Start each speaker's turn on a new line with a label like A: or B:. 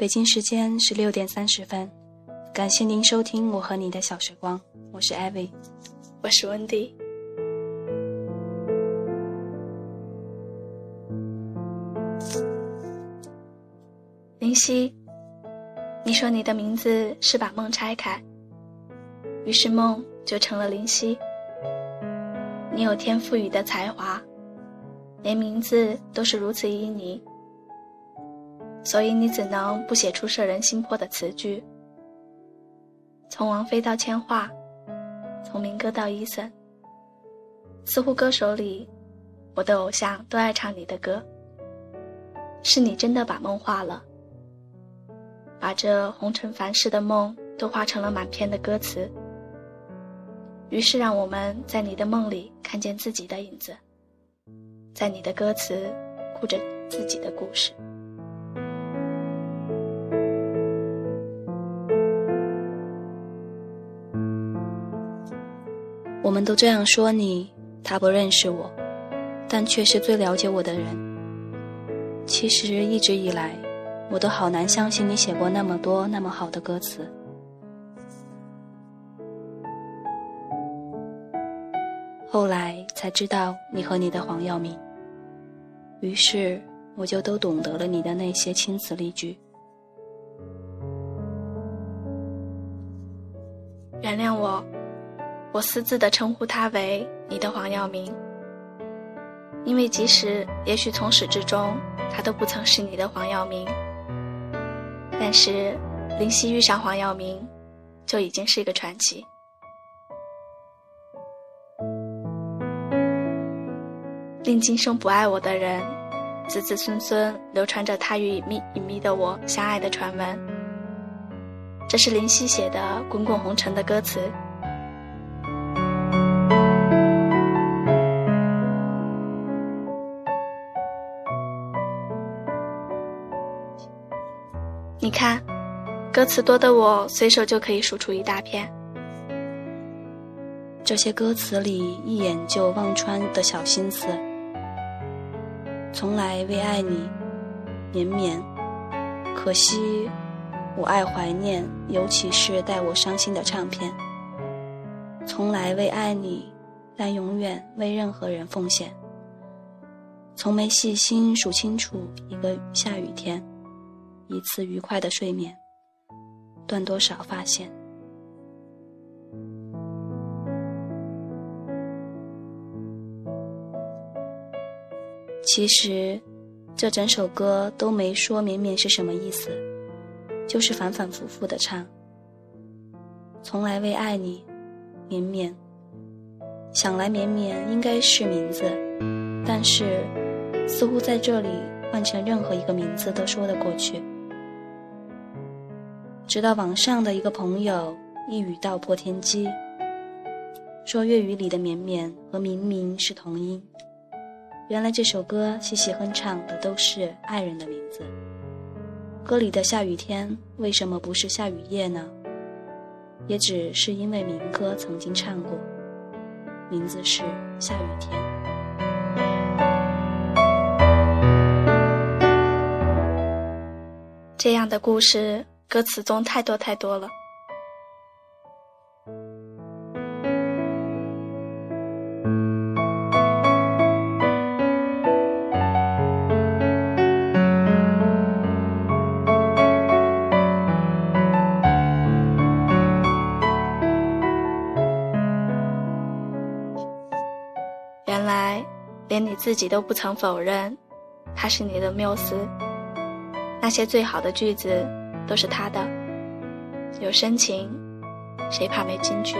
A: 北京时间十六点三十分，感谢您收听我和你的小时光，我是艾薇，
B: 我是温迪。林夕，你说你的名字是把梦拆开，于是梦就成了林夕。你有天赋予的才华，连名字都是如此旖旎，所以你只能不写出摄人心魄的词句。从王菲到千嬅，从民歌到伊森，似乎歌手里，我的偶像都爱唱你的歌。是你真的把梦画了，把这红尘凡世的梦都画成了满篇的歌词。于是，让我们在你的梦里看见自己的影子，在你的歌词，哭着自己的故事。
A: 我们都这样说你，他不认识我，但却是最了解我的人。其实一直以来，我都好难相信你写过那么多那么好的歌词。后来才知道你和你的黄耀明，于是我就都懂得了你的那些青词丽句。
B: 原谅我，我私自的称呼他为你的黄耀明，因为即使也许从始至终他都不曾是你的黄耀明，但是林夕遇上黄耀明，就已经是一个传奇。令今生不爱我的人，子子孙孙流传着他与隐秘隐秘的我相爱的传闻。这是林夕写的《滚滚红尘》的歌词。你看，歌词多的我随手就可以数出一大片。
A: 这些歌词里一眼就望穿的小心思。从来未爱你绵绵，可惜我爱怀念，尤其是带我伤心的唱片。从来未爱你，但永远为任何人奉献。从没细心数清楚一个下雨天，一次愉快的睡眠，断多少发线。其实，这整首歌都没说绵绵是什么意思，就是反反复复的唱。从来未爱你，绵绵。想来绵绵应该是名字，但是，似乎在这里换成任何一个名字都说得过去。直到网上的一个朋友一语道破天机，说粤语里的绵绵和明明是同音。原来这首歌细细哼唱的都是爱人的名字。歌里的下雨天为什么不是下雨夜呢？也只是因为民歌曾经唱过，名字是下雨天。
B: 这样的故事，歌词中太多太多了。原来连你自己都不曾否认，他是你的缪斯。那些最好的句子都是他的，有深情，谁怕没金句？